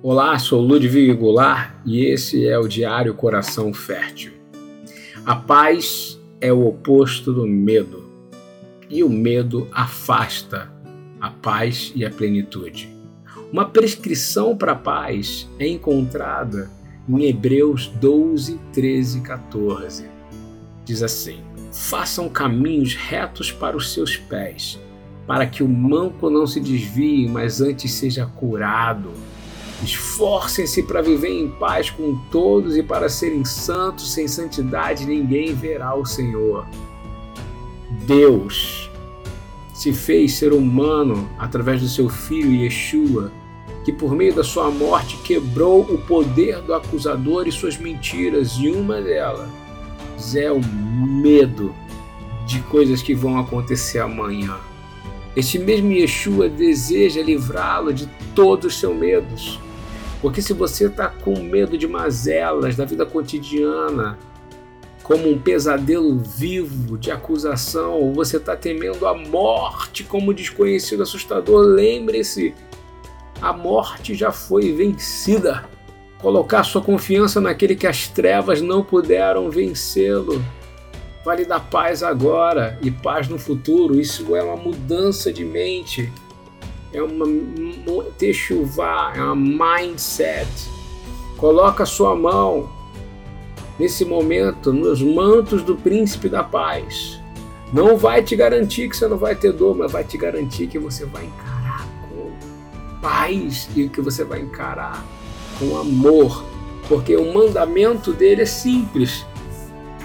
Olá, sou Ludwig Goulart e esse é o Diário Coração Fértil. A paz é o oposto do medo e o medo afasta a paz e a plenitude. Uma prescrição para a paz é encontrada em Hebreus 12, 13 e 14. Diz assim: Façam caminhos retos para os seus pés, para que o manco não se desvie, mas antes seja curado Esforcem-se para viver em paz com todos e para serem santos. Sem santidade ninguém verá o Senhor. Deus se fez ser humano através do seu filho Yeshua, que por meio da sua morte quebrou o poder do acusador e suas mentiras, e uma delas é o medo de coisas que vão acontecer amanhã. Este mesmo Yeshua deseja livrá-lo de todos os seus medos. Porque se você está com medo de mazelas da vida cotidiana, como um pesadelo vivo de acusação, ou você está temendo a morte como desconhecido assustador, lembre-se, a morte já foi vencida. Colocar sua confiança naquele que as trevas não puderam vencê-lo. Vale dar paz agora e paz no futuro. Isso é uma mudança de mente é uma techuvá, é uma mindset. Coloca sua mão nesse momento nos mantos do príncipe da paz. Não vai te garantir que você não vai ter dor, mas vai te garantir que você vai encarar com paz e que você vai encarar com amor, porque o mandamento dele é simples.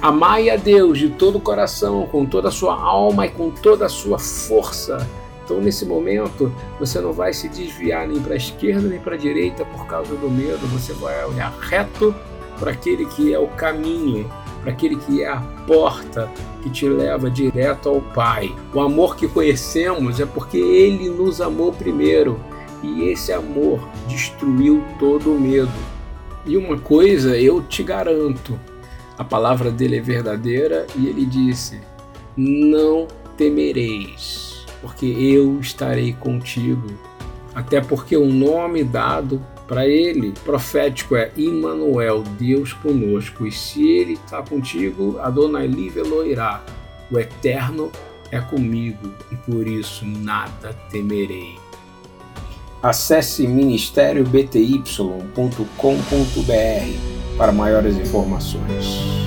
Amai a Deus de todo o coração, com toda a sua alma e com toda a sua força então, nesse momento, você não vai se desviar nem para a esquerda nem para a direita por causa do medo, você vai olhar reto para aquele que é o caminho, para aquele que é a porta que te leva direto ao Pai. O amor que conhecemos é porque Ele nos amou primeiro e esse amor destruiu todo o medo. E uma coisa eu te garanto: a palavra dele é verdadeira e ele disse: Não temereis porque eu estarei contigo. Até porque o nome dado para ele profético é Immanuel, Deus conosco. E se ele está contigo, Adonai Liveloirá, o Eterno é comigo e por isso nada temerei. Acesse ministériobty.com.br para maiores informações.